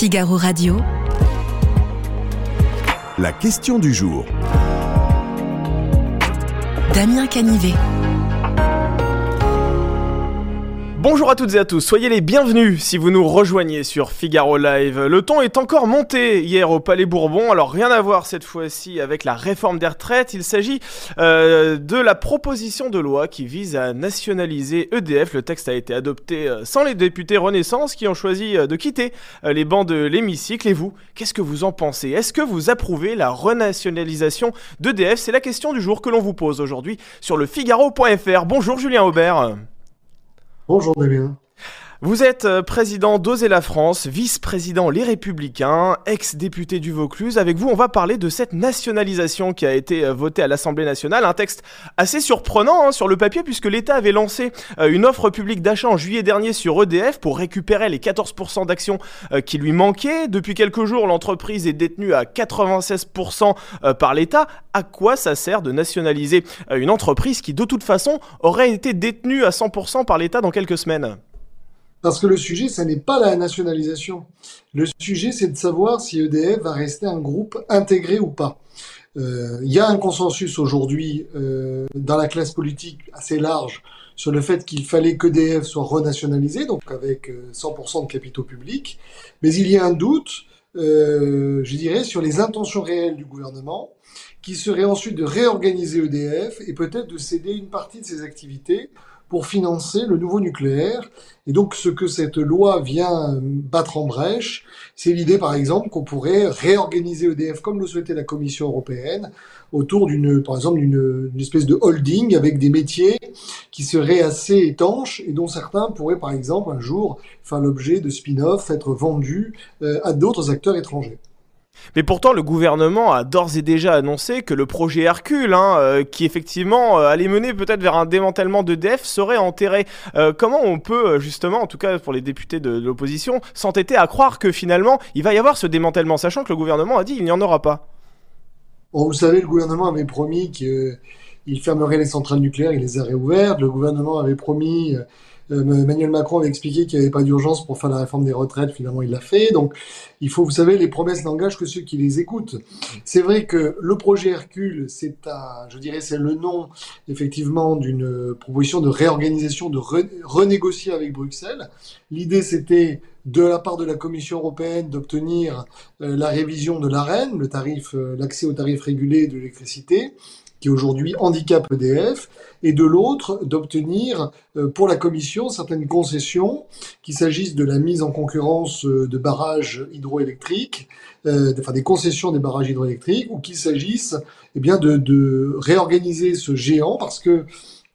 Figaro Radio. La question du jour. Damien Canivet. Bonjour à toutes et à tous, soyez les bienvenus si vous nous rejoignez sur Figaro Live. Le ton est encore monté hier au Palais Bourbon, alors rien à voir cette fois-ci avec la réforme des retraites, il s'agit euh, de la proposition de loi qui vise à nationaliser EDF. Le texte a été adopté euh, sans les députés Renaissance qui ont choisi euh, de quitter les bancs de l'hémicycle. Et vous, qu'est-ce que vous en pensez? Est-ce que vous approuvez la renationalisation d'EDF C'est la question du jour que l'on vous pose aujourd'hui sur le Figaro.fr. Bonjour Julien Aubert. Bonjour Damien. Vous êtes euh, président d'Oser la France, vice-président Les Républicains, ex-député du Vaucluse. Avec vous, on va parler de cette nationalisation qui a été euh, votée à l'Assemblée nationale. Un texte assez surprenant hein, sur le papier puisque l'État avait lancé euh, une offre publique d'achat en juillet dernier sur EDF pour récupérer les 14% d'actions qui lui manquaient. Depuis quelques jours, l'entreprise est détenue à 96% euh, par l'État. À quoi ça sert de nationaliser une entreprise qui de toute façon aurait été détenue à 100% par l'État dans quelques semaines? Parce que le sujet, ça n'est pas la nationalisation. Le sujet, c'est de savoir si EDF va rester un groupe intégré ou pas. Euh, Il y a un consensus aujourd'hui euh, dans la classe politique assez large sur le fait qu'il fallait qu'EDF soit renationalisé, donc avec euh, 100% de capitaux publics. Mais il y a un doute, euh, je dirais, sur les intentions réelles du gouvernement, qui serait ensuite de réorganiser EDF et peut-être de céder une partie de ses activités pour financer le nouveau nucléaire. Et donc, ce que cette loi vient battre en brèche, c'est l'idée, par exemple, qu'on pourrait réorganiser EDF comme le souhaitait la Commission européenne, autour d'une, par exemple, d'une espèce de holding avec des métiers qui seraient assez étanches et dont certains pourraient, par exemple, un jour faire l'objet de spin-off, être vendus euh, à d'autres acteurs étrangers. Mais pourtant, le gouvernement a d'ores et déjà annoncé que le projet Hercule, hein, euh, qui effectivement euh, allait mener peut-être vers un démantèlement d'EDF, serait enterré. Euh, comment on peut, justement, en tout cas pour les députés de, de l'opposition, s'entêter à croire que finalement, il va y avoir ce démantèlement, sachant que le gouvernement a dit qu'il n'y en aura pas? Vous savez, le gouvernement avait promis qu'il fermerait les centrales nucléaires, il les a réouvertes. Le gouvernement avait promis, Emmanuel Macron avait expliqué qu'il n'y avait pas d'urgence pour faire la réforme des retraites, finalement il l'a fait. Donc il faut, vous savez, les promesses n'engagent que ceux qui les écoutent. C'est vrai que le projet Hercule, c'est je dirais, c'est le nom effectivement d'une proposition de réorganisation, de re- renégocier avec Bruxelles. L'idée c'était de la part de la Commission européenne d'obtenir euh, la révision de l'AREN, le tarif, euh, l'accès au tarif régulé de l'électricité, qui aujourd'hui handicape EDF, et de l'autre d'obtenir euh, pour la Commission certaines concessions, qu'il s'agisse de la mise en concurrence euh, de barrages hydroélectriques, euh, enfin des concessions des barrages hydroélectriques, ou qu'il s'agisse eh bien de réorganiser ce géant, parce que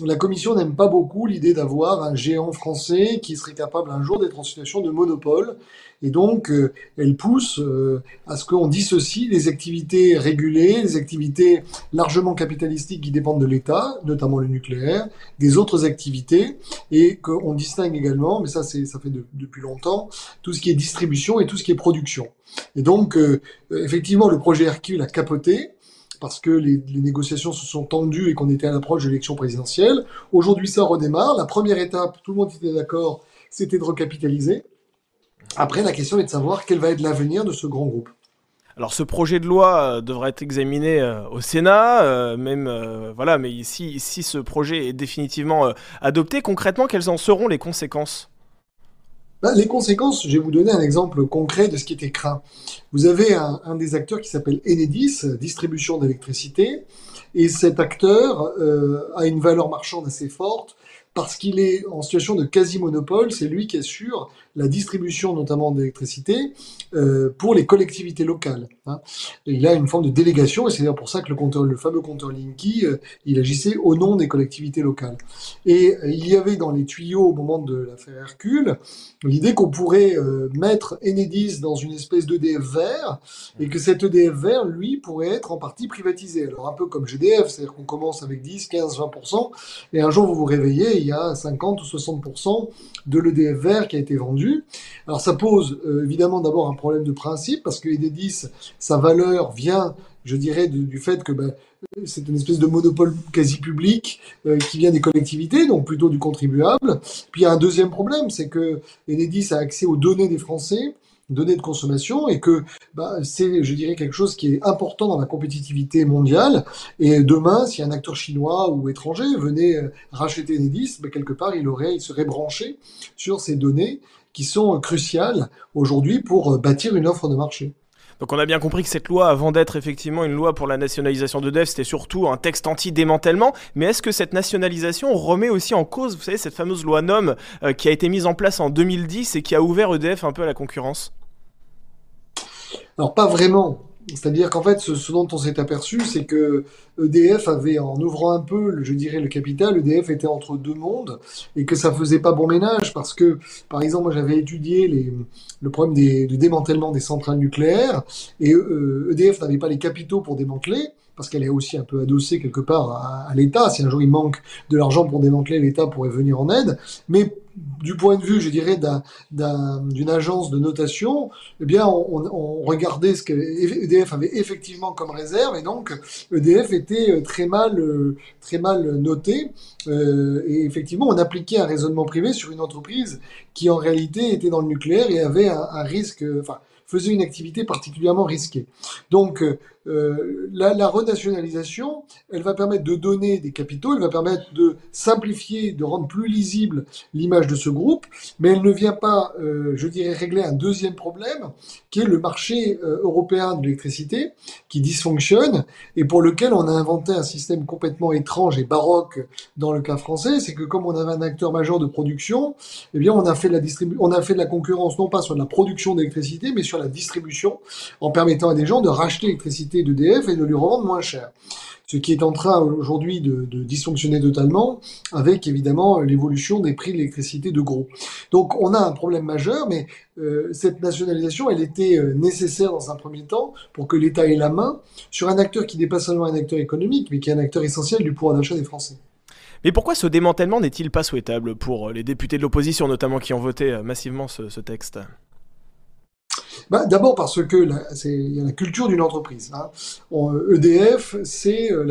la Commission n'aime pas beaucoup l'idée d'avoir un géant français qui serait capable un jour d'être en situation de monopole. Et donc, euh, elle pousse euh, à ce qu'on dissocie les activités régulées, les activités largement capitalistiques qui dépendent de l'État, notamment le nucléaire, des autres activités, et qu'on distingue également, mais ça, ça fait de- depuis longtemps, tout ce qui est distribution et tout ce qui est production. Et donc, euh, effectivement, le projet Hercule a capoté parce que les, négociations se sont tendues et qu'on était à l'approche de l'élection présidentielle. Aujourd'hui, ça redémarre. La première étape, tout le monde était d'accord, c'était de recapitaliser. Après, la question est de savoir quel va être l'avenir de ce grand groupe. Alors ce projet de loi euh, devrait être examiné euh, au Sénat, euh, même voilà, mais si, si ce projet est définitivement adopté, concrètement, quelles en seront les conséquences? Les conséquences, je vais vous donner un exemple concret de ce qui était craint. Vous avez un, des acteurs qui s'appelle Enedis, distribution d'électricité, et cet acteur euh, a une valeur marchande assez forte parce qu'il est en situation de quasi-monopole, c'est lui qui assure la distribution notamment d'électricité euh, pour les collectivités locales. hein. Il a une forme de délégation, et c'est d'ailleurs pour ça que le, fameux compteur Linky, euh, il agissait au nom des collectivités locales. Et euh, il y avait dans les tuyaux au moment de l'affaire Hercule l'idée qu'on pourrait mettre Enedis dans une espèce d'EDF vert, et que cet EDF vert, lui, pourrait être en partie privatisé. Alors un peu comme GDF, c'est-à-dire qu'on commence avec 10, 15, 20%, et un jour vous vous réveillez, il y a 50 ou 60% de l'EDF vert qui a été vendu. Alors ça pose euh, évidemment d'abord un problème de principe, parce que Enedis, sa valeur vient, je dirais, du, fait que ben, c'est une espèce de monopole quasi public euh, qui vient des collectivités, donc plutôt du contribuable. Puis il y a un deuxième problème, c'est que Enedis a accès aux données des Français, données de consommation et que bah, c'est, je dirais, quelque chose qui est important dans la compétitivité mondiale. Et demain, si un acteur chinois ou étranger venait euh, racheter Enedis, bah, quelque part, il aurait, il serait branché sur ces données qui sont cruciales aujourd'hui pour bâtir une offre de marché. Donc on a bien compris que cette loi, avant d'être effectivement une loi pour la nationalisation de c'était surtout un texte anti-démantèlement. Mais est-ce que cette nationalisation remet aussi en cause, vous savez, cette fameuse loi NOM euh, qui a été mise en place en 2010 et qui a ouvert EDF un peu à la concurrence? Alors pas vraiment. C'est-à-dire qu'en fait, ce, dont on s'est aperçu, c'est que EDF avait, en ouvrant un peu, je dirais, le capital, EDF était entre deux mondes et que ça faisait pas bon ménage parce que, par exemple, moi j'avais étudié le problème des, démantèlement des centrales nucléaires et EDF euh, e n'avait pas les capitaux pour démanteler parce qu'elle est aussi un peu adossée quelque part à, l'État. Si un jour il manque de l'argent pour démanteler, l'État pourrait venir en aide. Mais du point de vue, je dirais, d'une agence de notation, eh bien, on, regardait ce que EDF avait effectivement comme réserve, et donc EDF était euh, très mal, euh, très mal noté. Euh, et effectivement, on appliquait un raisonnement privé sur une entreprise qui, en réalité, était dans le nucléaire et avait un, risque, faisait une activité particulièrement risquée. Donc, euh, la, la, renationalisation, elle va permettre de donner des capitaux, elle va permettre de simplifier, de rendre plus lisible l'image de ce groupe, mais elle ne vient pas, euh, je dirais, régler un deuxième problème, qui est le marché euh, européen de l'électricité, qui dysfonctionne, et pour lequel on a inventé un système complètement étrange et baroque dans le cas français, c'est que comme on avait un acteur majeur de production, eh bien on a fait de la on a fait de la concurrence non pas sur la production d'électricité, mais sur la distribution, en permettant à des gens de racheter l'électricité d'EDF et de lui revendre moins cher. Ce qui est en train aujourd'hui de, dysfonctionner totalement avec évidemment l'évolution des prix de l'électricité de gros. Donc on a un problème majeur, mais euh, cette nationalisation, elle était euh, nécessaire dans un premier temps pour que l'État ait la main sur un acteur qui n'est pas seulement un acteur économique, mais qui est un acteur essentiel du pouvoir d'achat des Français. Mais pourquoi ce démantèlement n'est-il pas souhaitable pour les députés de l'opposition, notamment qui ont voté euh, massivement ce texte? Bah, D'abord parce que il y a la culture d'une entreprise. Hein. EDF, c'est euh,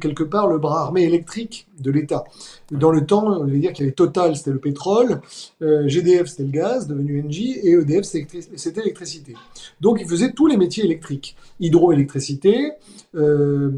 quelque part le bras armé électrique de l'État. Dans le temps, on veut dire qu'il y avait Total, c'était le pétrole, euh, GDF, c'était le gaz, devenu Engie, et EDF, c'était l'électricité. Donc, ils faisaient tous les métiers électriques. Hydroélectricité, euh,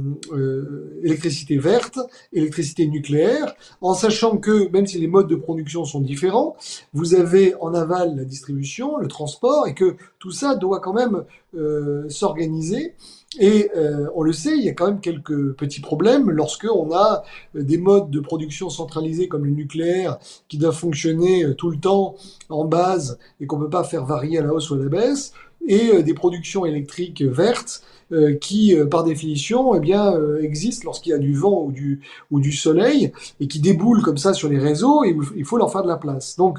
électricité verte, électricité nucléaire, en sachant que même si les modes de production sont différents, vous avez en aval la distribution, le transport, et que tout ça doit quand même euh, s'organiser. Et euh, on le sait, il y a quand même quelques petits problèmes lorsque on a des modes de production centralisés comme le nucléaire qui doivent fonctionner tout le temps en base et qu'on ne peut pas faire varier à la hausse ou à la baisse, et des productions électriques vertes euh, qui, euh, par définition, eh bien, euh, existent lorsqu'il y a du vent ou du, ou du soleil et qui déboulent comme ça sur les réseaux et il faut leur faire de la place. Donc,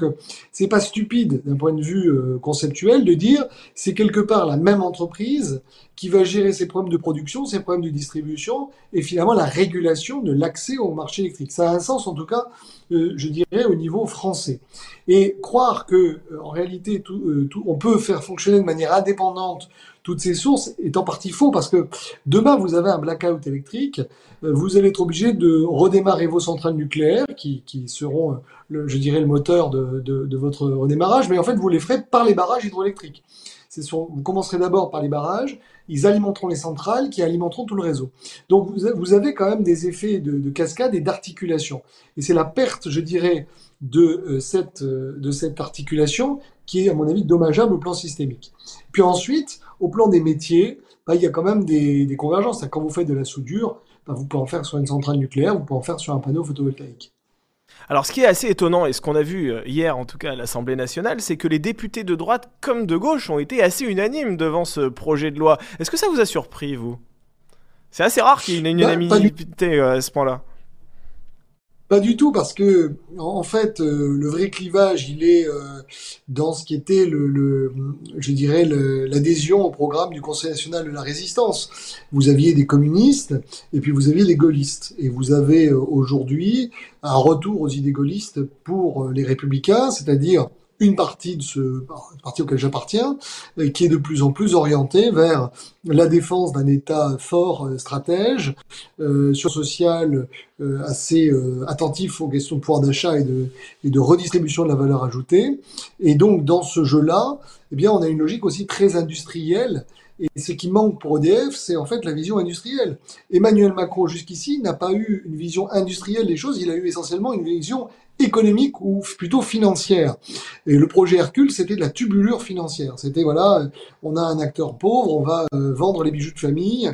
c'est pas stupide d'un point de vue conceptuel de dire c'est quelque part la même entreprise qui va gérer ses problèmes de production, ses problèmes de distribution et finalement la régulation de l'accès au marché électrique. Ça a un sens en tout cas, je dirais, au niveau français. Et croire que en réalité tout, tout, on peut faire fonctionner de manière indépendante toutes ces sources est en partie faux parce que demain vous avez un blackout électrique, euh, vous allez être obligé de redémarrer vos centrales nucléaires qui, qui seront, euh, le, je dirais, le moteur de, de, de, votre redémarrage, mais en fait vous les ferez par les barrages hydroélectriques. Vous commencerez d'abord par les barrages, ils alimenteront les centrales qui alimenteront tout le réseau. Donc vous, avez quand même des effets de, de cascade et d'articulation. Et c'est la perte, je dirais, de, euh, cette, de cette articulation qui est, à mon avis, dommageable au plan systémique. Puis ensuite, au plan des métiers, bah, il y a quand même des, des convergences. Quand vous faites de la soudure, bah, vous pouvez en faire sur une centrale nucléaire, vous pouvez en faire sur un panneau photovoltaïque. Alors ce qui est assez étonnant, et ce qu'on a vu euh, hier en tout cas à l'Assemblée nationale, c'est que les députés de droite comme de gauche ont été assez unanimes devant ce projet de loi. Est-ce que ça vous a surpris, vous? C'est assez rare qu'il y ait une bah, unanimité euh, à ce point-là. Pas du tout, parce que en fait, euh, le vrai clivage, il est euh, dans ce qui était je dirais, l'adhésion au programme du Conseil national de la résistance. Vous aviez des communistes et puis vous aviez les gaullistes, et vous avez euh, aujourd'hui un retour aux idées gaullistes pour les républicains, c'est-à-dire une partie de ce parti auquel j'appartiens, qui est de plus en plus orientée vers la défense d'un État fort, stratège, sur social assez attentif aux questions de pouvoir d'achat et de, et de redistribution de la valeur ajoutée. Et donc dans ce jeu-là, eh bien, on a une logique aussi très industrielle et ce qui manque pour EDF, c'est en fait la vision industrielle. Emmanuel Macron, jusqu'ici, n'a pas eu une vision industrielle des choses, il a eu essentiellement une vision économique ou plutôt financière. Et le projet Hercule, c'était de la tubulure financière. C'était voilà, on a un acteur pauvre, on va euh, vendre les bijoux de famille,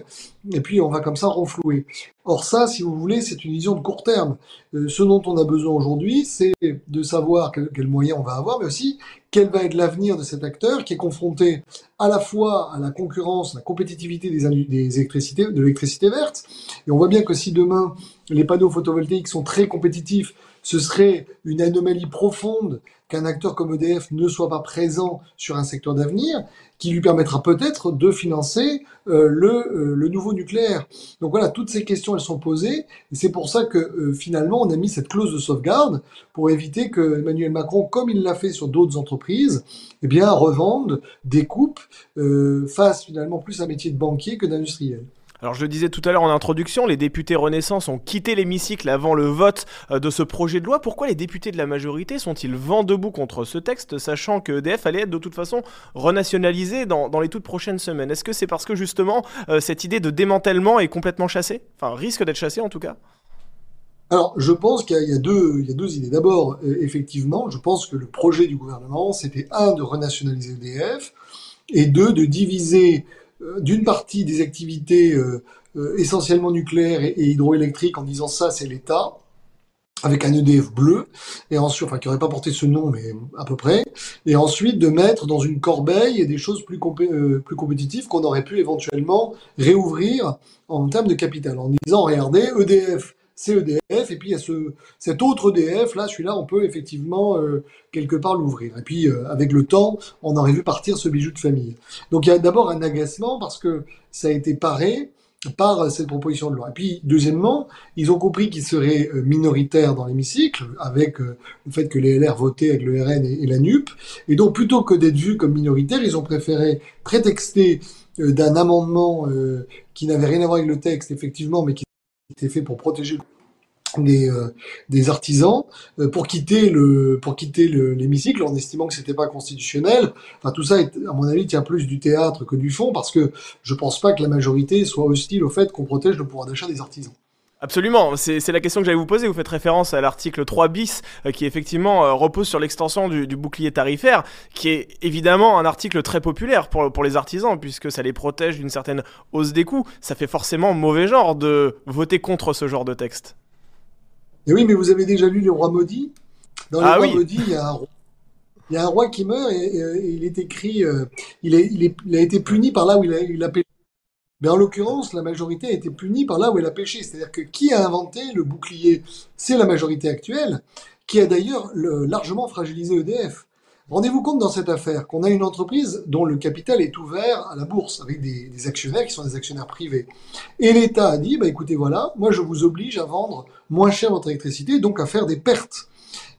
et puis on va comme ça renflouer. Or ça, si vous voulez, c'est une vision de court terme. Euh, ce dont on a besoin aujourd'hui, c'est de savoir quels moyens on va avoir, mais aussi quel va être l'avenir de cet acteur qui est confronté à la fois à la concurrence, la compétitivité des, des électricités, de l'électricité verte. Et on voit bien que si demain les panneaux photovoltaïques sont très compétitifs ce serait une anomalie profonde qu'un acteur comme EDF ne soit pas présent sur un secteur d'avenir qui lui permettra peut-être de financer euh, le, euh, le, nouveau nucléaire. Donc voilà, toutes ces questions, elles sont posées. Et c'est pour ça que euh, finalement, on a mis cette clause de sauvegarde pour éviter que Emmanuel Macron, comme il l'a fait sur d'autres entreprises, eh bien, revende, découpe, fasse finalement plus un métier de banquier que d'industriel. Alors je le disais tout à l'heure en introduction, les députés Renaissance ont quitté l'hémicycle avant le vote euh, de ce projet de loi. Pourquoi les députés de la majorité sont-ils vent debout contre ce texte, sachant que EDF allait être de toute façon renationalisé dans, les toutes prochaines semaines? Est-ce que c'est parce que justement euh, cette idée de démantèlement est complètement chassée? Enfin, risque d'être chassée en tout cas alors, je pense qu'il y, a deux, idées. D'abord, euh, effectivement, je pense que le projet du gouvernement, c'était un de renationaliser EDF et deux de diviser d'une partie des activités euh, euh, essentiellement nucléaires et, hydroélectriques en disant ça c'est l'État avec un EDF bleu, et ensuite, enfin, qui n'aurait pas porté ce nom, mais à peu près, et ensuite de mettre dans une corbeille des choses plus compétitives qu'on aurait pu éventuellement réouvrir en termes de capital, en disant, regardez, EDF, c'est EDF, et puis il y a ce, cet autre EDF, là, celui-là, on peut effectivement euh, quelque part l'ouvrir. Et puis, euh, avec le temps, on aurait vu partir ce bijou de famille. Donc il y a d'abord un agacement parce que ça a été paré par cette proposition de loi. Et puis, deuxièmement, ils ont compris qu'ils seraient euh, minoritaires dans l'hémicycle, avec le fait que les LR votaient avec le RN et, la NUP. Et donc, plutôt que d'être vus comme minoritaires, ils ont préféré prétexter d'un amendement qui n'avait rien à voir avec le texte, effectivement, mais qui était fait pour protéger des, euh, des artisans euh, pour quitter le pour quitter l'hémicycle en estimant que c'était pas constitutionnel. Enfin tout ça à mon avis tient plus du théâtre que du fond parce que je pense pas que la majorité soit hostile au fait qu'on protège le pouvoir d'achat des artisans. Absolument, c'est la question que j'allais vous poser. Vous faites référence à l'article 3 bis euh, qui effectivement euh, repose sur l'extension du, bouclier tarifaire, qui est évidemment un article très populaire pour, pour les artisans puisque ça les protège d'une certaine hausse des coûts. Ça fait forcément mauvais genre de voter contre ce genre de texte. Et oui, mais vous avez déjà lu Les Rois Maudits Dans Les ah il y, a un, il y, a un roi qui meurt et, il est écrit, euh, il, est, il, est, il, a été puni par là où il a, il a mais en l'occurrence, la majorité a été punie par là où elle a péché. C'est-à-dire que qui a inventé le bouclier? C'est la majorité actuelle, qui a d'ailleurs largement fragilisé EDF. Rendez-vous compte dans cette affaire qu'on a une entreprise dont le capital est ouvert à la bourse, avec des, actionnaires qui sont des actionnaires privés. Et l'État a dit, bah écoutez, voilà, moi je vous oblige à vendre moins cher votre électricité, donc à faire des pertes.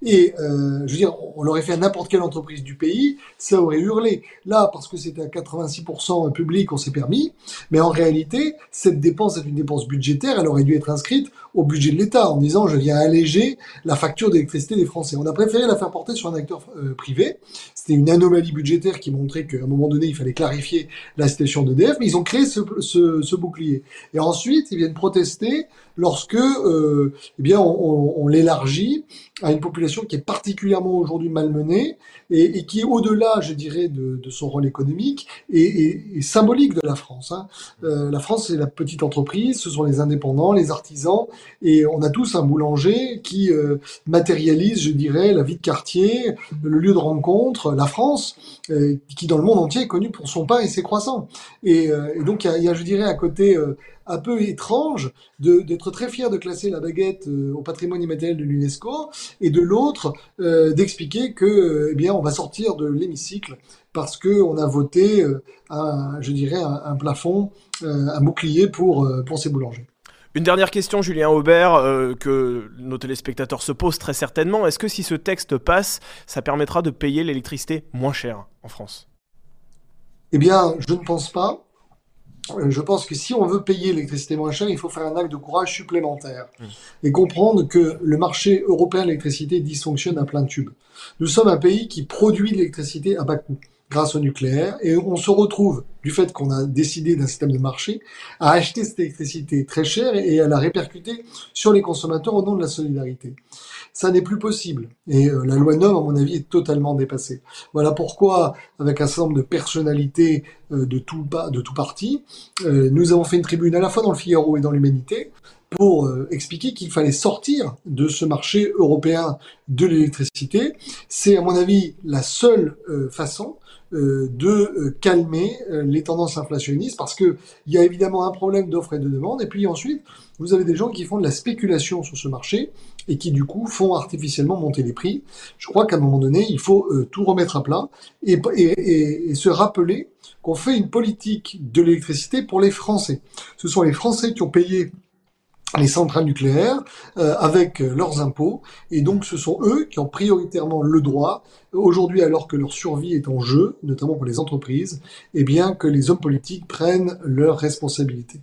Et euh, je veux dire, on l'aurait fait à n'importe quelle entreprise du pays, ça aurait hurlé. Là, parce que c'était à 86% public, on s'est permis. Mais en réalité, cette dépense est une dépense budgétaire. Elle aurait dû être inscrite au budget de l'État en disant je viens alléger la facture d'électricité des Français. On a préféré la faire porter sur un acteur euh, privé. C'était une anomalie budgétaire qui montrait qu'à un moment donné, il fallait clarifier la situation d'EDF, mais ils ont créé ce, ce, ce, bouclier. Et ensuite, ils viennent protester lorsque euh, eh bien, on, on, l'élargit à une population qui est particulièrement aujourd'hui malmenée et, et qui, au-delà, je dirais, de, de, son rôle économique, est, symbolique de la France. Hein. Euh, la France, c'est la petite entreprise, ce sont les indépendants, les artisans, et on a tous un boulanger qui euh, matérialise, je dirais, la vie de quartier, le lieu de rencontre, la France, euh, qui dans le monde entier est connue pour son pain et ses croissants. Et, euh, et donc il y, y a, je dirais, un côté un peu étrange d'être très fier de classer la baguette au patrimoine immatériel de l'UNESCO et de l'autre d'expliquer que eh bien on va sortir de l'hémicycle parce que on a voté un, je dirais un, un plafond un bouclier pour pour ces boulangers. Une dernière question, Julien Aubert, euh, que nos téléspectateurs se posent très certainement. Est-ce que si ce texte passe, ça permettra de payer l'électricité moins cher en France? Eh bien, je ne pense pas. Euh, je pense que si on veut payer l'électricité moins cher, il faut faire un acte de courage supplémentaire mmh. et comprendre que le marché européen de l'électricité dysfonctionne à plein tube. Nous sommes un pays qui produit de l'électricité à bas coût grâce au nucléaire et on se retrouve du fait qu'on a décidé d'un système de marché à acheter cette électricité très chère et à la répercuter sur les consommateurs au nom de la solidarité. Ça n'est plus possible et euh, la loi 9 à mon avis est totalement dépassée. Voilà pourquoi avec un certain nombre de personnalités euh, de tout de tout parti, euh, nous avons fait une tribune à la fois dans le Figaro et dans l'Humanité pour expliquer qu'il fallait sortir de ce marché européen de l'électricité. C'est à mon avis la seule façon euh, de euh, calmer euh, les tendances inflationnistes parce que il y a évidemment un problème d'offre et de demande et puis ensuite vous avez des gens qui font de la spéculation sur ce marché et qui du coup font artificiellement monter les prix. Je crois qu'à un moment donné, il faut tout remettre à plat et, et, et se rappeler qu'on fait une politique de l'électricité pour les Français. Ce sont les Français qui ont payé les centrales nucléaires euh, avec euh, leurs impôts et donc ce sont eux qui ont prioritairement le droit aujourd'hui alors que leur survie est en jeu notamment pour les entreprises et eh bien que les hommes politiques prennent leurs responsabilités.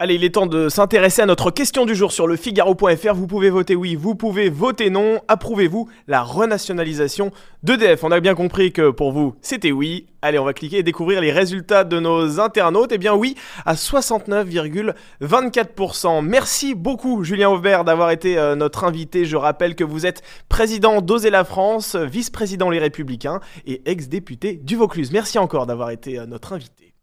Allez, il est temps de s'intéresser à notre question du jour sur le Figaro.fr. Vous pouvez voter oui, vous pouvez voter non. Approuvez-vous la renationalisation d'EDF On a bien compris que pour vous, c'était oui. Allez, on va cliquer et découvrir les résultats de nos internautes. Eh bien oui, à 69,24%. Merci beaucoup Julien Aubert d'avoir été euh, notre invité. Je rappelle que vous êtes président d'Oser la France, vice-président Les Républicains et ex-député du Vaucluse. Merci encore d'avoir été euh, notre invité.